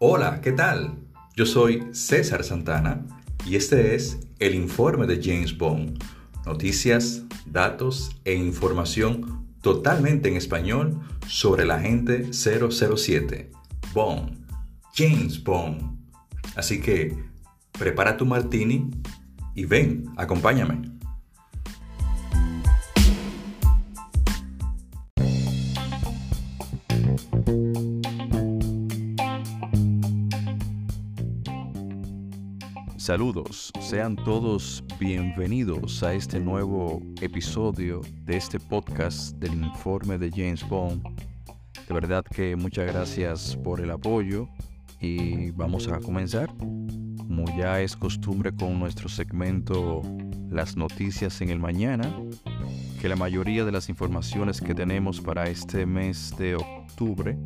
Hola, ¿qué tal? Yo soy César Santana y este es el informe de James Bond. Noticias, datos e información totalmente en español sobre la agente 007, Bond, James Bond. Así que prepara tu martini y ven, acompáñame. Saludos, sean todos bienvenidos a este nuevo episodio de este podcast del informe de James Bond. De verdad que muchas gracias por el apoyo y vamos a comenzar. Como ya es costumbre con nuestro segmento Las noticias en el mañana, que la mayoría de las informaciones que tenemos para este mes de octubre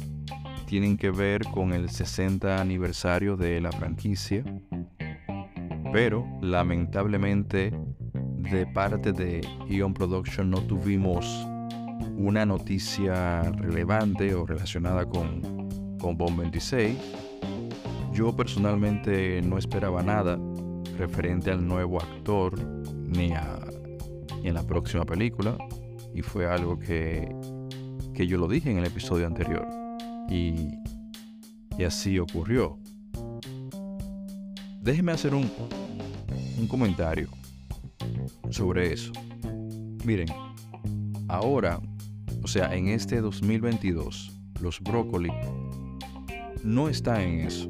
tienen que ver con el 60 aniversario de la franquicia pero lamentablemente de parte de Ion Production no tuvimos una noticia relevante o relacionada con, con Bomb 26. Yo personalmente no esperaba nada referente al nuevo actor ni, a, en la próxima película y fue algo que, que yo lo dije en el episodio anterior y, y así ocurrió. Déjeme hacer un, un comentario sobre eso. Miren, ahora, o sea, en este 2022, los brócoli no están en eso.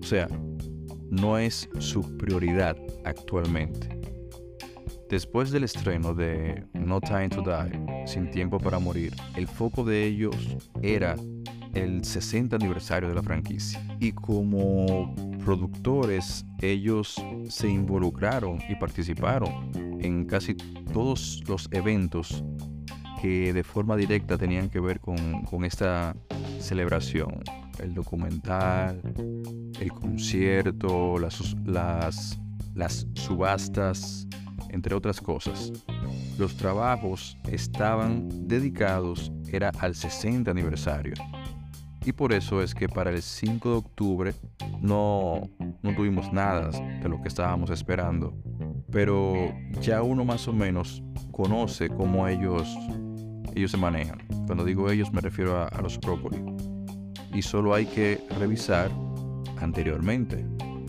O sea, no es su prioridad actualmente. Después del estreno de No Time to Die, Sin Tiempo para Morir, el foco de ellos era el 60 aniversario de la franquicia. Y como productores, ellos se involucraron y participaron en casi todos los eventos que de forma directa tenían que ver con, esta celebración. El documental, el concierto, las, las, las subastas, entre otras cosas. Los trabajos estaban dedicados, era al 60 aniversario y por eso es que para el 5 de octubre no, no tuvimos nada de lo que estábamos esperando. Pero ya uno más o menos conoce cómo ellos, ellos se manejan. Cuando digo ellos me refiero a, a los brócoli. Y solo hay que revisar anteriormente.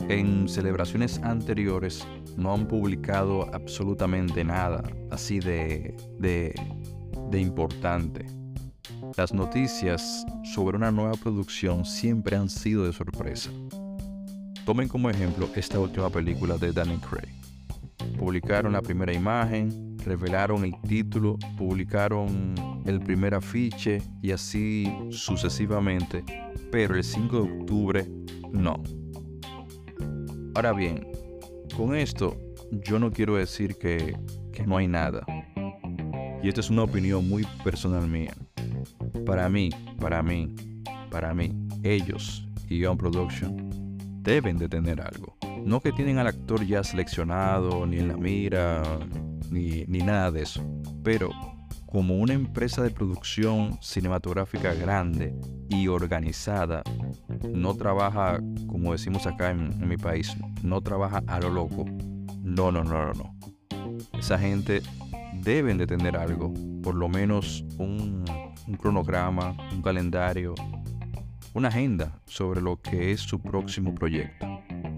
En celebraciones anteriores no han publicado absolutamente nada así de, de, de importante. Las noticias sobre una nueva producción siempre han sido de sorpresa. Tomen como ejemplo esta última película de Danny Craig. Publicaron la primera imagen, revelaron el título, publicaron el primer afiche y así sucesivamente, pero el 5 de octubre no. Ahora bien, con esto yo no quiero decir que, que no hay nada. Y esta es una opinión muy personal mía. Para mí, para mí, para mí, ellos y Young Production deben de tener algo. No que tienen al actor ya seleccionado, ni en la mira, ni, ni nada de eso. Pero como una empresa de producción cinematográfica grande y organizada, no trabaja, como decimos acá en, en, mi país, no trabaja a lo loco. No, no, no, no, no. Esa gente deben de tener algo, por lo menos un, un cronograma, un calendario, una agenda sobre lo que es su próximo proyecto.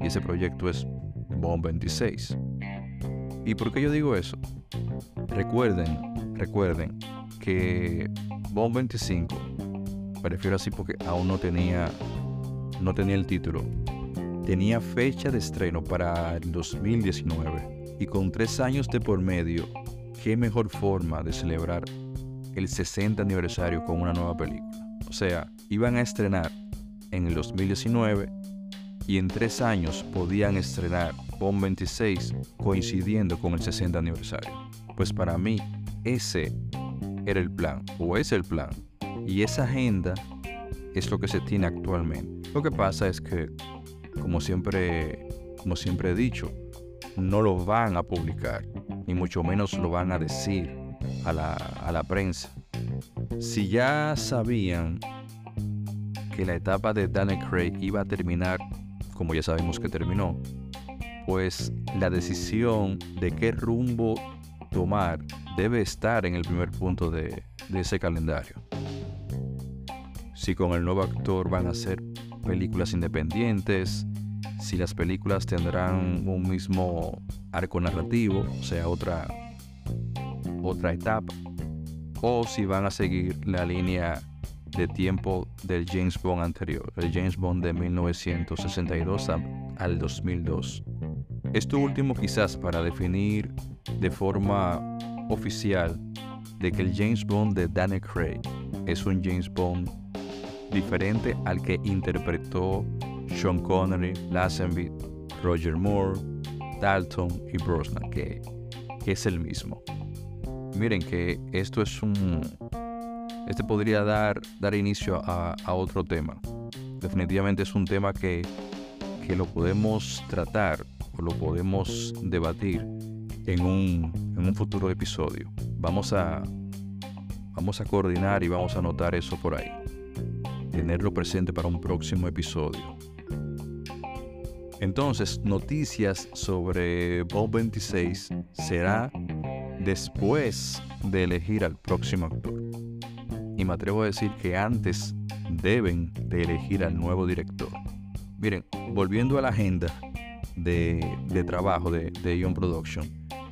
Y ese proyecto es Bomb 26. ¿Y por qué yo digo eso? Recuerden, recuerden que Bomb 25, me refiero así porque aún no tenía, no tenía el título, tenía fecha de estreno para el 2019 y con tres años de por medio, qué mejor forma de celebrar el 60 aniversario con una nueva película. O sea, iban a estrenar en el 2019 y en tres años podían estrenar Bomb 26 coincidiendo con el 60 aniversario. Pues para mí ese era el plan, o es el plan. Y esa agenda es lo que se tiene actualmente. Lo que pasa es que, como siempre, como siempre he dicho, no lo van a publicar, ni mucho menos lo van a decir a la, prensa. Si ya sabían que la etapa de Daniel Craig iba a terminar como ya sabemos que terminó, pues la decisión de qué rumbo tomar debe estar en el primer punto de, de ese calendario. Si con el nuevo actor van a ser películas independientes, si las películas tendrán un mismo arco narrativo, o sea, otra, otra etapa, o si van a seguir la línea de tiempo del James Bond anterior, el James Bond de 1962 al 2002. Esto último quizás para definir de forma oficial de que el James Bond de Daniel Craig es un James Bond diferente al que interpretó Sean Connery, Lazenby, Roger Moore, Dalton y Brosnan, que, es el mismo. Miren que esto es un... Este podría dar, dar inicio a, otro tema. Definitivamente es un tema que, que lo podemos tratar o lo podemos debatir en un, en un futuro episodio. Vamos a, vamos a coordinar y vamos a anotar eso por ahí. Tenerlo presente para un próximo episodio. Entonces, noticias sobre Bob 26 será después de elegir al próximo actor. Y me atrevo a decir que antes deben de elegir al nuevo director. Miren, volviendo a la agenda de, trabajo de, de Ion Production,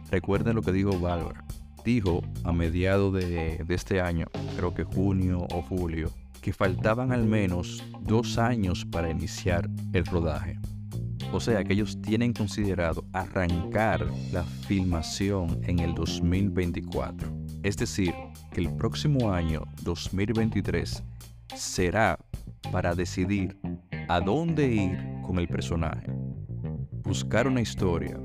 recuerden lo que dijo Bárbara. Dijo a mediados de, de este año, creo que junio o julio, que faltaban al menos dos años para iniciar el rodaje. O sea que ellos tienen considerado arrancar la filmación en el 2024. Es decir, que el próximo año 2023 será para decidir a dónde ir con el personaje, buscar una historia,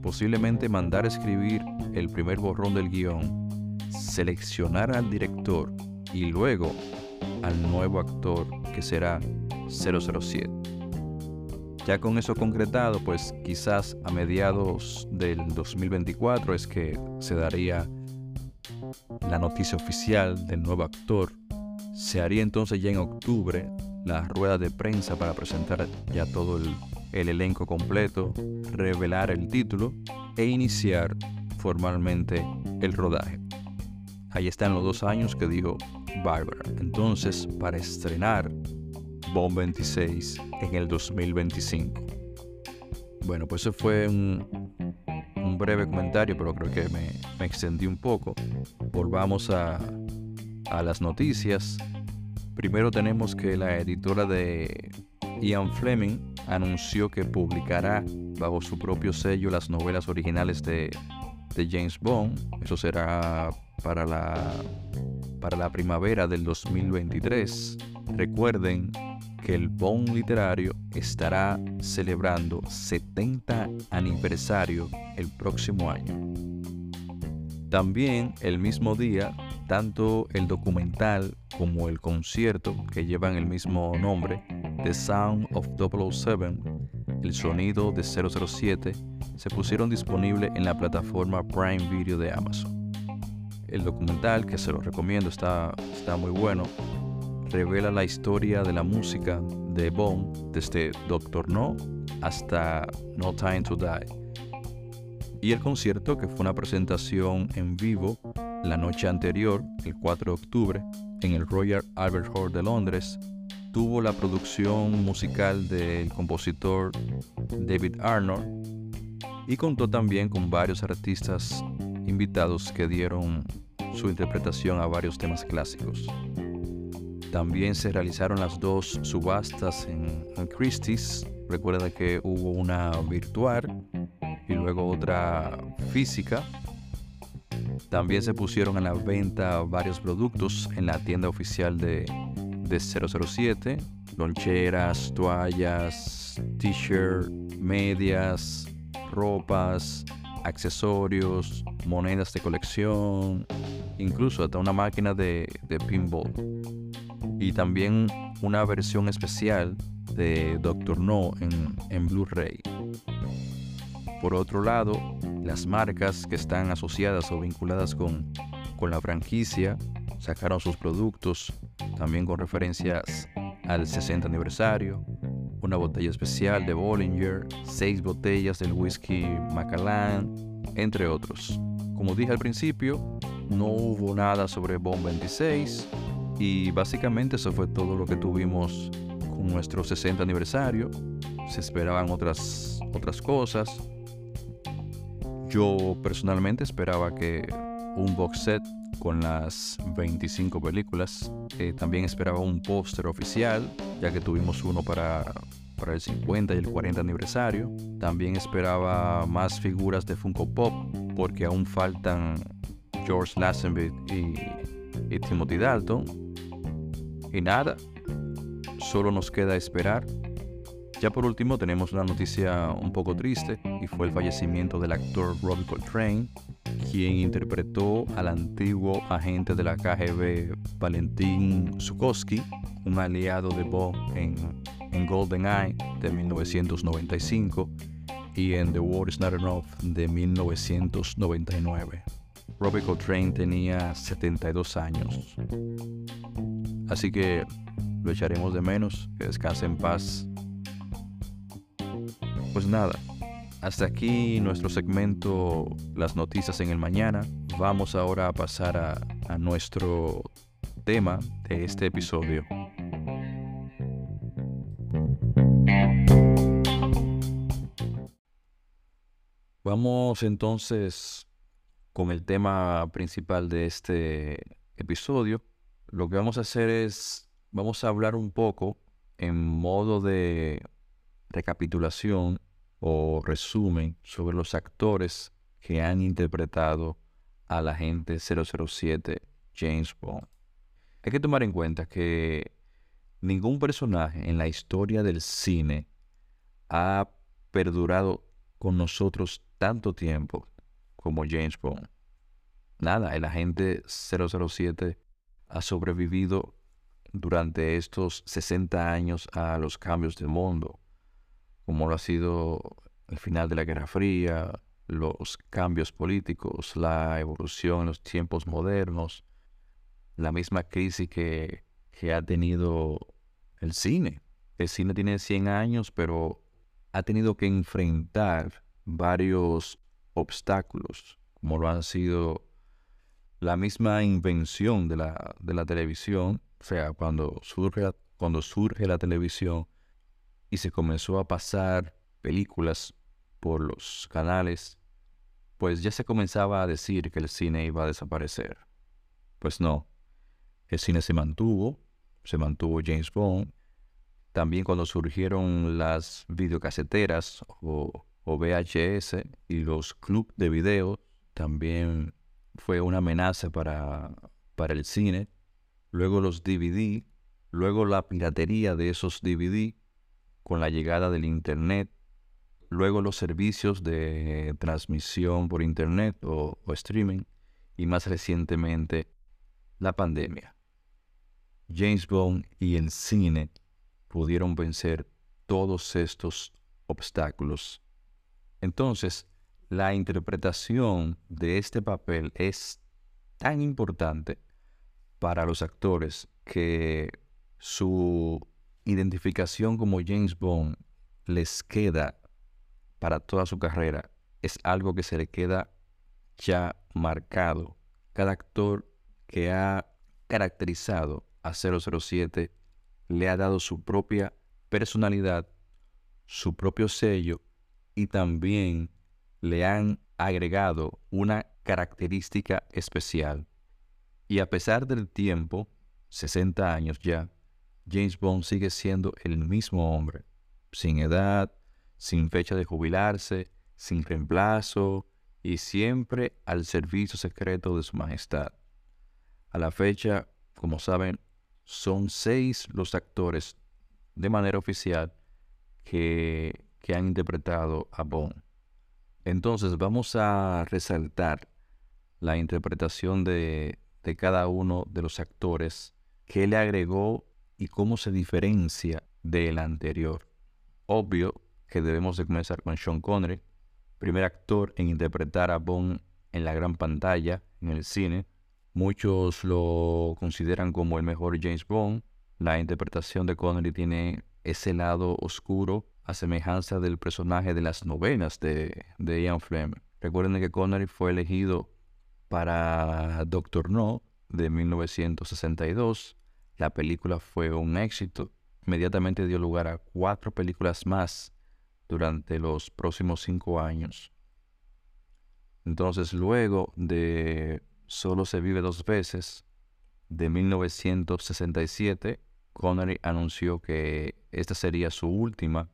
posiblemente mandar a escribir el primer borrón del guion, seleccionar al director y luego al nuevo actor que será 007. Ya con eso concretado, pues quizás a mediados del 2024 es que se daría la noticia oficial del nuevo actor. Se haría entonces ya en octubre la rueda de prensa para presentar ya todo el, elenco completo, revelar el título e iniciar formalmente el rodaje. Ahí están los dos años que dijo Barbara. Entonces, para estrenar Bomb 26 en el 2025. Bueno, pues eso fue un, breve comentario, pero creo que me, extendí un poco. Volvamos a, las noticias. Primero tenemos que la editora de Ian Fleming anunció que publicará bajo su propio sello las novelas originales de James Bond. Eso será para la, para la primavera del 2023. Recuerden que el Bond literario estará celebrando 70 aniversario el próximo año. También el mismo día, tanto el documental como el concierto que llevan el mismo nombre, The Sound of 007, el sonido de 007, se pusieron disponibles en la plataforma Prime Video de Amazon. El documental, que se lo recomiendo, está, está muy bueno, revela la historia de la música de Bond desde Doctor No hasta No Time to Die. Y el concierto, que fue una presentación en vivo la noche anterior, el 4 de octubre, en el Royal Albert Hall de Londres, tuvo la producción musical del compositor David Arnold y contó también con varios artistas invitados que dieron su interpretación a varios temas clásicos. También se realizaron las dos subastas en, Christie's. Recuerda que hubo una virtual y luego otra física. También se pusieron a la venta varios productos en la tienda oficial de, de 007. Loncheras, toallas, t-shirt, medias, ropas, accesorios, monedas de colección, incluso hasta una máquina de, pinball y también una versión especial de Doctor No en, Blu-ray. Por otro lado, las marcas que están asociadas o vinculadas con, con la franquicia sacaron sus productos también con referencias al 60 aniversario, una botella especial de Bollinger, seis botellas del whisky Macallan, entre otros. Como dije al principio, no hubo nada sobre Bond 26 y básicamente eso fue todo lo que tuvimos con nuestro 60 aniversario. Se esperaban otras, otras cosas. Yo personalmente esperaba que un box set con las 25 películas. Eh, también esperaba un póster oficial, ya que tuvimos uno para, para el 50 y el 40 aniversario. También esperaba más figuras de Funko Pop, porque aún faltan George Lazenby y, Timothy Dalton. Y nada, solo nos queda esperar. Ya por último tenemos una noticia un poco triste y fue el fallecimiento del actor Robbie Coltrane, quien interpretó al antiguo agente de la KGB Valentín Zukovsky, un aliado de Bob en, en GoldenEye de 1995 y en The War Is Not Enough de 1999. Robbie Coltrane tenía 72 años. Así que lo echaremos de menos, que descanse en paz. Pues nada, hasta aquí nuestro segmento Las noticias en el mañana. Vamos ahora a pasar a, a nuestro tema de este episodio. Vamos entonces con el tema principal de este episodio. Lo que vamos a hacer es, vamos a hablar un poco en modo de recapitulación o resumen sobre los actores que han interpretado al agente 007 James Bond. Hay que tomar en cuenta que ningún personaje en la historia del cine ha perdurado con nosotros tanto tiempo como James Bond. Nada, el agente 007 ha sobrevivido durante estos 60 años a los cambios del mundo, como lo ha sido el final de la Guerra Fría, los cambios políticos, la evolución en los tiempos modernos, la misma crisis que, que ha tenido el cine. El cine tiene 100 años, pero ha tenido que enfrentar varios obstáculos, como lo han sido la misma invención de la, de la televisión, o sea, cuando surge, cuando surge la televisión y se comenzó a pasar películas por los canales, pues ya se comenzaba a decir que el cine iba a desaparecer. Pues no, el cine se mantuvo, se mantuvo James Bond. También cuando surgieron las videocaseteras o, o VHS y los clubs de video, también fue una amenaza para, para el cine. Luego los DVD, luego la piratería de esos DVD con la llegada del Internet, luego los servicios de transmisión por Internet o streaming y más recientemente la pandemia. James Bond y el cine pudieron vencer todos estos obstáculos. Entonces, la interpretación de este papel es tan importante para los actores que su identificación como James Bond les queda para toda su carrera. Es algo que se le queda ya marcado. Cada actor que ha caracterizado a 007 le ha dado su propia personalidad, su propio sello y también le han agregado una característica especial. Y a pesar del tiempo, 60 años ya, James Bond sigue siendo el mismo hombre, sin edad, sin fecha de jubilarse, sin reemplazo y siempre al servicio secreto de su majestad. A la fecha, como saben, son seis los actores de manera oficial que, que han interpretado a Bond. Entonces vamos a resaltar la interpretación de, de cada uno de los actores, qué le agregó y cómo se diferencia del anterior. Obvio que debemos de comenzar con Sean Connery, primer actor en interpretar a Bond en la gran pantalla, en el cine. Muchos lo consideran como el mejor James Bond, la interpretación de Connery tiene ese lado oscuro a semejanza del personaje de las novenas de, de Ian Fleming. Recuerden que Connery fue elegido para Doctor No de 1962. La película fue un éxito. Inmediatamente dio lugar a cuatro películas más durante los próximos cinco años. Entonces, luego de Solo se vive dos veces, de 1967, Connery anunció que esta sería su última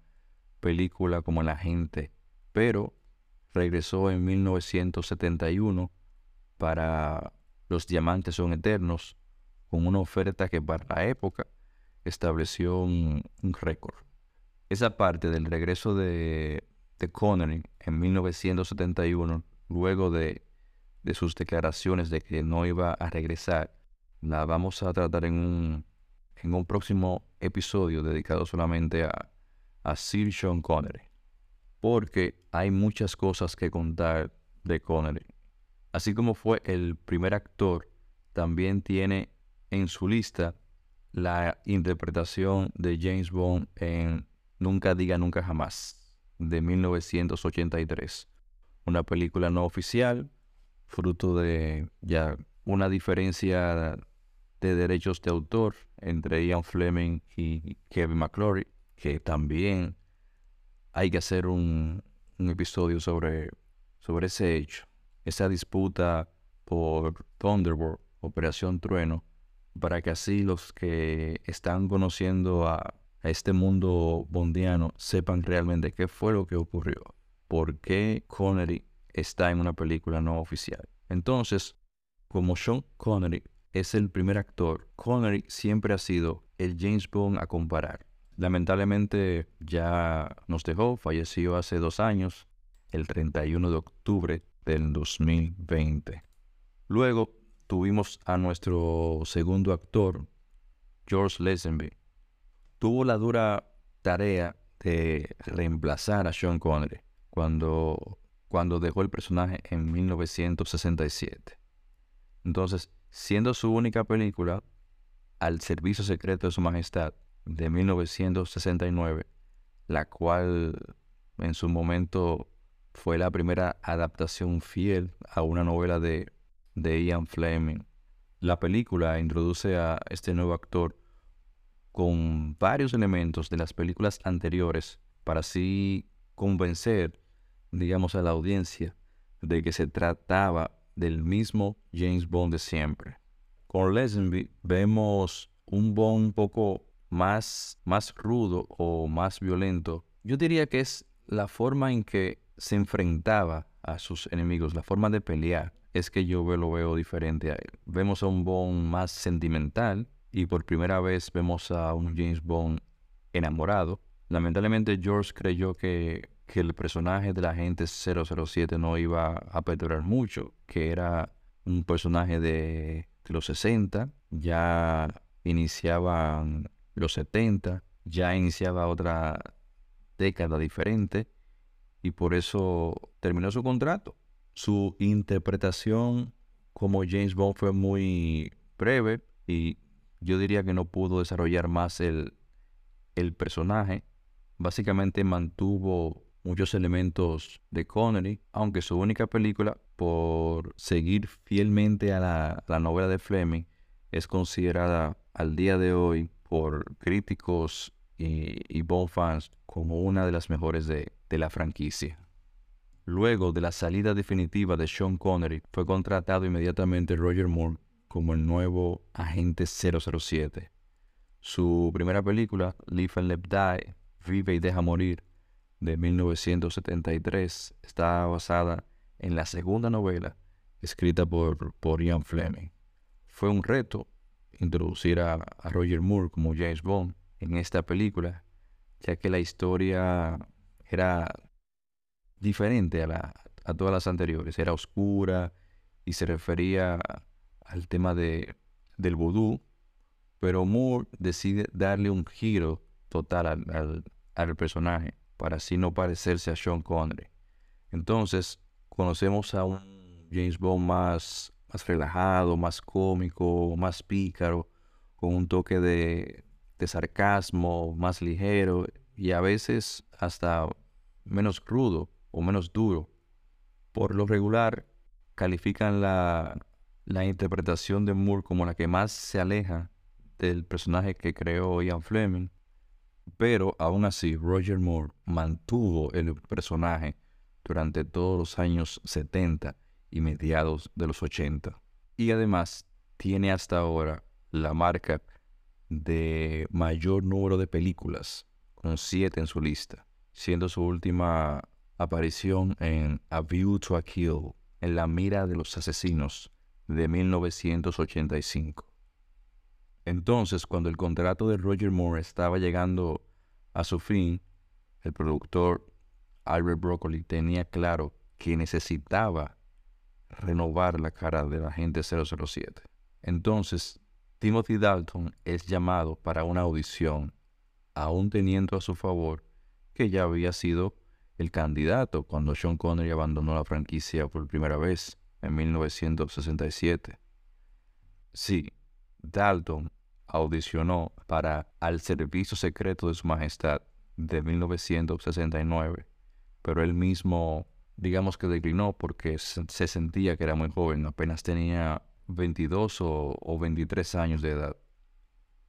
película como el agente, pero regresó en 1971 para Los Diamantes son Eternos, con una oferta que para la época estableció un, récord. Esa parte del regreso de, de Connery en 1971, luego de, de sus declaraciones de que no iba a regresar, la vamos a tratar en un, en un próximo episodio dedicado solamente a, a Sir Sean Connery. Porque hay muchas cosas que contar de Connery. Así como fue el primer actor, también tiene en su lista la interpretación de James Bond en Nunca diga nunca jamás, de 1983. Una película no oficial, fruto de ya una diferencia de derechos de autor entre Ian Fleming y Kevin McClory, que también hay que hacer un, episodio sobre, sobre ese hecho, esa disputa por Thunderbolt, Operación Trueno, para que así los que están conociendo a, este mundo bondiano sepan realmente qué fue lo que ocurrió, por qué Connery está en una película no oficial. Entonces, como Sean Connery es el primer actor, Connery siempre ha sido el James Bond a comparar. Lamentablemente ya nos dejó, falleció hace dos años, el 31 de octubre del 2020. Luego tuvimos a nuestro segundo actor, George Lazenby. Tuvo la dura tarea de reemplazar a Sean Connery cuando, cuando dejó el personaje en 1967. Entonces, siendo su única película, Al Servicio Secreto de Su Majestad, de 1969, la cual en su momento fue la primera adaptación fiel a una novela de, de Ian Fleming. La película introduce a este nuevo actor con varios elementos de las películas anteriores para así convencer, digamos, a la audiencia de que se trataba del mismo James Bond de siempre. Con Lesenby vemos un Bond un poco más, más rudo o más violento. Yo diría que es la forma en que se enfrentaba a sus enemigos, la forma de pelear, es que yo lo veo diferente a él. Vemos a un Bond más sentimental y por primera vez vemos a un James Bond enamorado. Lamentablemente George creyó que que el personaje de la agente 007 no iba a perdurar mucho, que era un personaje de, los 60, ya iniciaban los 70, ya iniciaba otra década diferente y por eso terminó su contrato. Su interpretación como James Bond fue muy breve y yo diría que no pudo desarrollar más el, el personaje. Básicamente mantuvo muchos elementos de Connery, aunque su única película, por seguir fielmente a la, novela de Fleming, es considerada al día de hoy por críticos y, y fans como una de las mejores de, de la franquicia. Luego de la salida definitiva de Sean Connery, fue contratado inmediatamente Roger Moore como el nuevo agente 007. Su primera película, Live and Let Die, Vive y Deja Morir, de 1973 está basada en la segunda novela escrita por, por Ian Fleming. Fue un reto introducir a, Roger Moore como James Bond en esta película, ya que la historia era diferente a, la, a todas las anteriores, era oscura y se refería al tema de, del vudú, pero Moore decide darle un giro total al, al personaje para así no parecerse a Sean Connery. Entonces, conocemos a un James Bond más, más relajado, más cómico, más pícaro, con un toque de, sarcasmo, más ligero y a veces hasta menos crudo o menos duro. Por lo regular, califican la, la interpretación de Moore como la que más se aleja del personaje que creó Ian Fleming, pero aún así Roger Moore mantuvo el personaje durante todos los años 70 y mediados de los 80. Y además tiene hasta ahora la marca de mayor número de películas, con siete en su lista, siendo su última aparición en A View to a Kill, en la mira de los asesinos, de 1985. Entonces, cuando el contrato de Roger Moore estaba llegando a su fin, el productor Albert Broccoli tenía claro que necesitaba renovar la cara de la gente 007. Entonces, Timothy Dalton es llamado para una audición, aún teniendo a su favor que ya había sido el candidato cuando Sean Connery abandonó la franquicia por primera vez en 1967. Sí, Dalton audicionó para Al Servicio Secreto de Su Majestad de 1969, pero él mismo, digamos que declinó porque se sentía que era muy joven, apenas tenía 22 o, o 23 años de edad.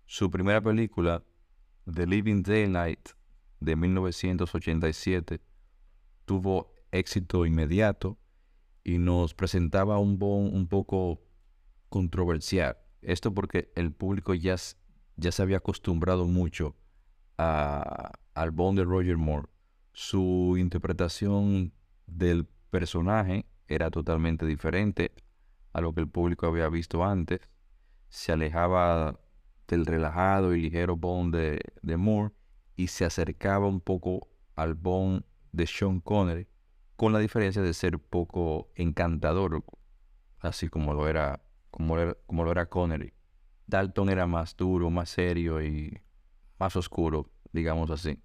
Su primera película, The Living Daylight, de 1987, tuvo éxito inmediato y nos presentaba un bon un poco controversial. Esto porque el público ya, ya se había acostumbrado mucho a, al Bond de Roger Moore. Su interpretación del personaje era totalmente diferente a lo que el público había visto antes. Se alejaba del relajado y ligero Bond de, de Moore y se acercaba un poco al Bond de Sean Connery, con la diferencia de ser poco encantador, así como lo era, como, como lo era Connery. Dalton era más duro, más serio y más oscuro, digamos así.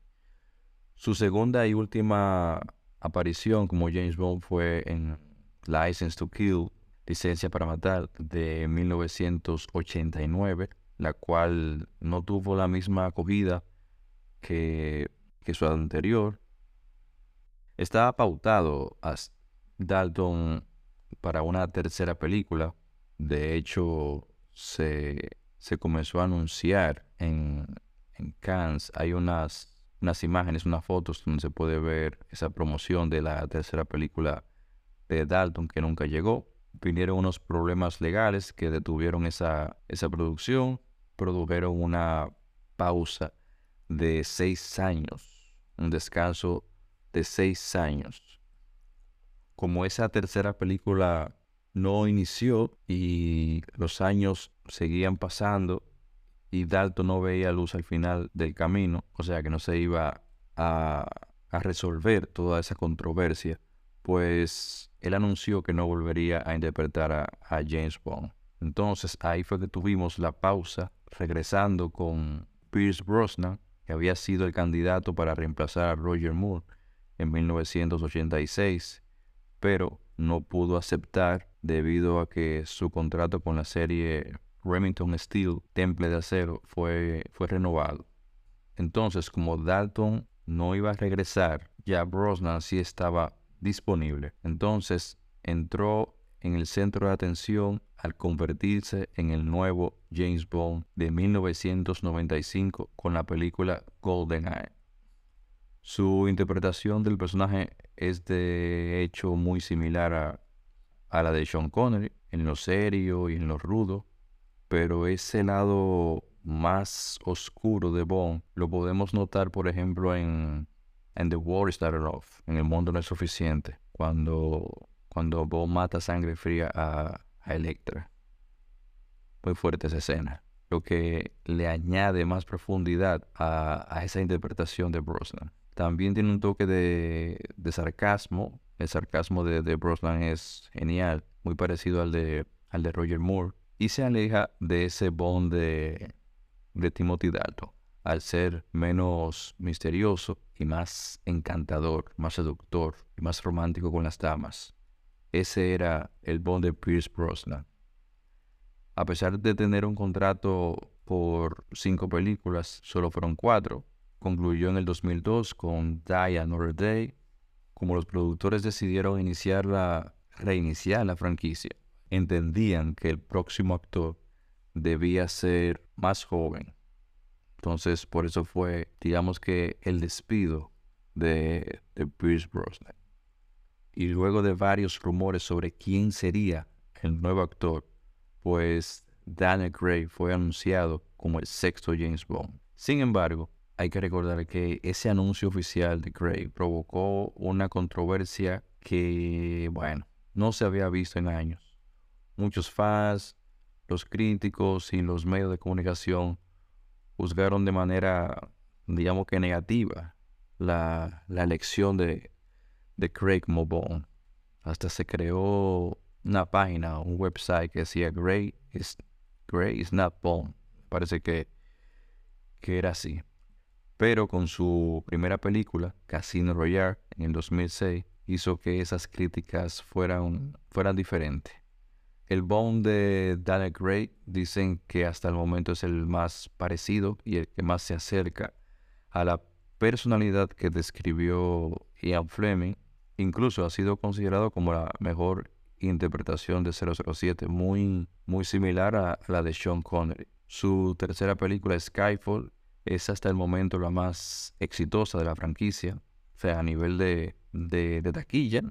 Su segunda y última aparición como James Bond fue en License to Kill, Licencia para Matar, de 1989, la cual no tuvo la misma acogida que, su anterior, estaba pautado a Dalton para una tercera película. De hecho, se, comenzó a anunciar en, en Cannes. Hay unas, unas imágenes, unas fotos donde se puede ver esa promoción de la tercera película de Dalton que nunca llegó. Vinieron unos problemas legales que detuvieron esa, esa producción. Produjeron una pausa de seis años, un descanso de seis años. Como esa tercera película no inició y los años seguían pasando y Dalton no veía luz al final del camino, o sea que no se iba a, resolver toda esa controversia, pues él anunció que no volvería a interpretar a, a James Bond. Entonces ahí fue que tuvimos la pausa, regresando con Pierce Brosnan, que había sido el candidato para reemplazar a Roger Moore en 1986, pero no pudo aceptar debido a que su contrato con la serie Remington Steel, Temple de Acero, fue, fue renovado. Entonces, como Dalton no iba a regresar, ya Brosnan sí estaba disponible. Entonces, entró en el centro de atención al convertirse en el nuevo James Bond de 1995 con la película GoldenEye. Su interpretación del personaje es de hecho muy similar a, la de Sean Connery, en lo serio y en lo rudo, pero ese lado más oscuro de Bond lo podemos notar, por ejemplo, en, en The War Started Off, en El Mundo No es Suficiente, cuando, cuando Bond mata sangre fría a, a Electra. Muy fuerte esa escena, lo que le añade más profundidad a, a esa interpretación de Brosnan. También tiene un toque de, sarcasmo. El sarcasmo de, de, Brosnan es genial, muy parecido al de, al de Roger Moore. Y se aleja de ese bond de, de Timothy Dalton, al ser menos misterioso y más encantador, más seductor y más romántico con las damas. Ese era el bond de Pierce Brosnan. A pesar de tener un contrato por cinco películas, solo fueron cuatro. Concluyó en el 2002 con Die Another Day. Como los productores decidieron iniciar la, reiniciar la franquicia, entendían que el próximo actor debía ser más joven. Entonces, por eso fue, digamos que, el despido de, de Pierce Brosnan. Y luego de varios rumores sobre quién sería el nuevo actor, pues Daniel Craig fue anunciado como el sexto James Bond. Sin embargo, hay que recordar que ese anuncio oficial de Craig provocó una controversia que, bueno, no se había visto en años. Muchos fans, los críticos y los medios de comunicación juzgaron de manera, digamos que negativa, la, elección de, de Craig como Bond. Hasta se creó una página, un website que decía Craig is Gray is not Bond. Parece que, que era así. Pero con su primera película, Casino Royale, en el 2006, hizo que esas críticas fueran, fueran diferentes. El Bond de Daniel Gray dicen que hasta el momento es el más parecido y el que más se acerca a la personalidad que describió Ian Fleming. Incluso ha sido considerado como la mejor interpretación de 007, muy, muy similar a la de Sean Connery. Su tercera película, Skyfall, es hasta el momento la más exitosa de la franquicia, o sea, a nivel de, de, taquilla.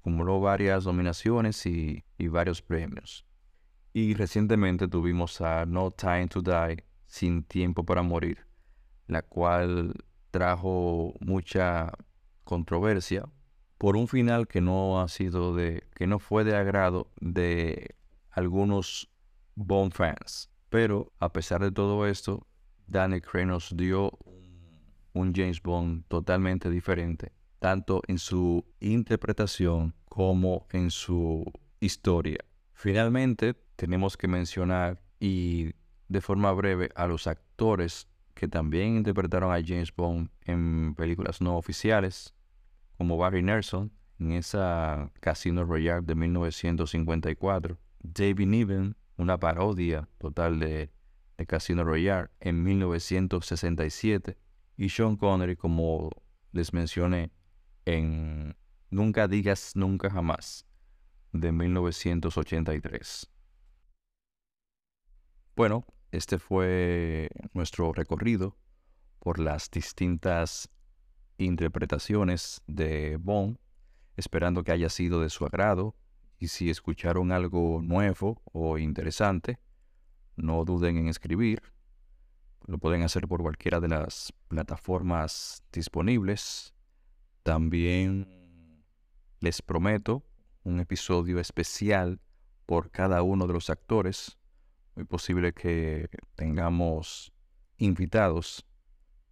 Acumuló varias nominaciones y, varios premios. Y recientemente tuvimos a No Time to Die, Sin Tiempo para Morir, la cual trajo mucha controversia por un final que no ha sido de, que no fue de agrado de algunos Bond fans. Pero a pesar de todo esto, Danny Craig nos dio un James Bond totalmente diferente, tanto en su interpretación como en su historia. Finalmente, tenemos que mencionar y de forma breve a los actores que también interpretaron a James Bond en películas no oficiales, como Barry Nelson en esa Casino Royale de 1954, David Niven, una parodia total de, Casino Royale en 1967 y Sean Connery como les mencioné en Nunca digas nunca jamás de 1983. Bueno, este fue nuestro recorrido por las distintas interpretaciones de Bond, esperando que haya sido de su agrado y si escucharon algo nuevo o interesante, no duden en escribir. Lo pueden hacer por cualquiera de las plataformas disponibles. También les prometo un episodio especial por cada uno de los actores. Muy posible que tengamos invitados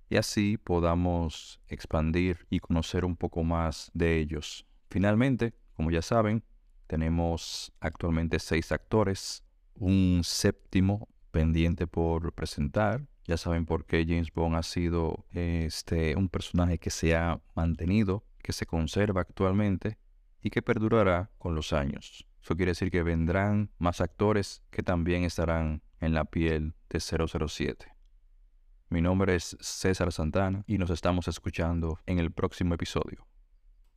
y así podamos expandir y conocer un poco más de ellos. Finalmente, como ya saben, tenemos actualmente seis actores, un séptimo pendiente por presentar. Ya saben por qué James Bond ha sido este, un personaje que se ha mantenido, que se conserva actualmente y que perdurará con los años. Eso quiere decir que vendrán más actores que también estarán en la piel de 007. Mi nombre es César Santana y nos estamos escuchando en el próximo episodio.